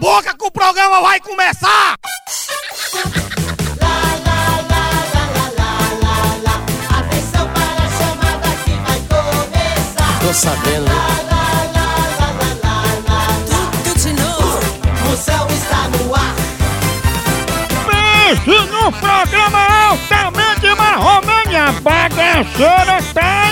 Boca que o programa vai começar! Atenção para a chamada que vai começar. Tô sabendo, né? Tudo de novo. Moção está no ar. Pense no programa altamente marromeno, a bagaceira tá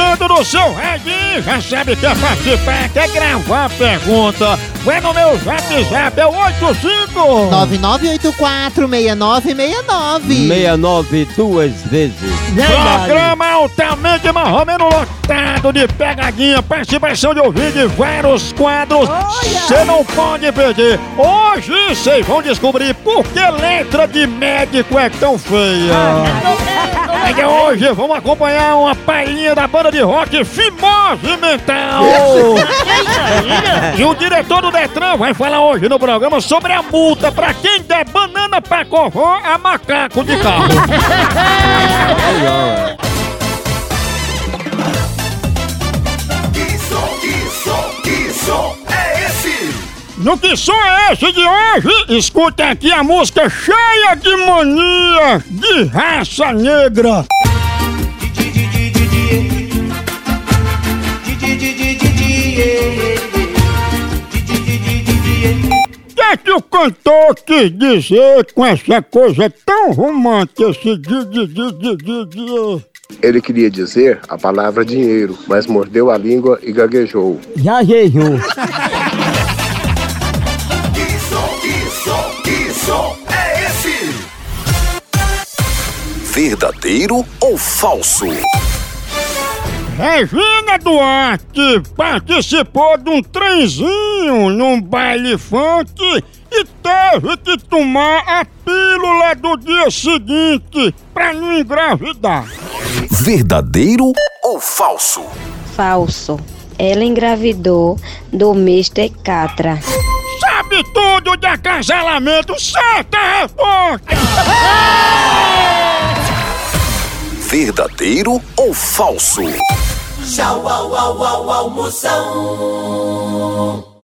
tudo no seu radinho! Já sabe que é participar, quer gravar a pergunta? Vai no meu zap, é o 85! 99846969. 69 duas vezes. Programa altamente marromeno lotado de pegadinha, participação de ouvir de vários quadros. Você não pode perder. Hoje vocês vão descobrir por que letra de médico é tão feia. É que hoje vamos acompanhar uma palhinha da banda de rock Fimose Mental. E o diretor do Detran vai falar hoje no programa sobre a multa pra quem der banana pra covó a macaco de carro. No que som é esse de hoje? Escuta aqui a música cheia de mania de raça negra. O que é que o cantor quis dizer com essa coisa tão romântica? Esse di, di, di, di, di, di? Ele queria dizer a palavra dinheiro, mas mordeu a língua e gaguejou. Já Verdadeiro ou falso? Regina Duarte participou de um trenzinho num baile funk e teve que tomar a pílula do dia seguinte pra não engravidar. Verdadeiro ou falso? Falso. Ela engravidou do Mr. Catra. Sabe tudo de acasalamento, certa resposta! Verdadeiro ou falso? Tchau, au, au, au, au, Moção.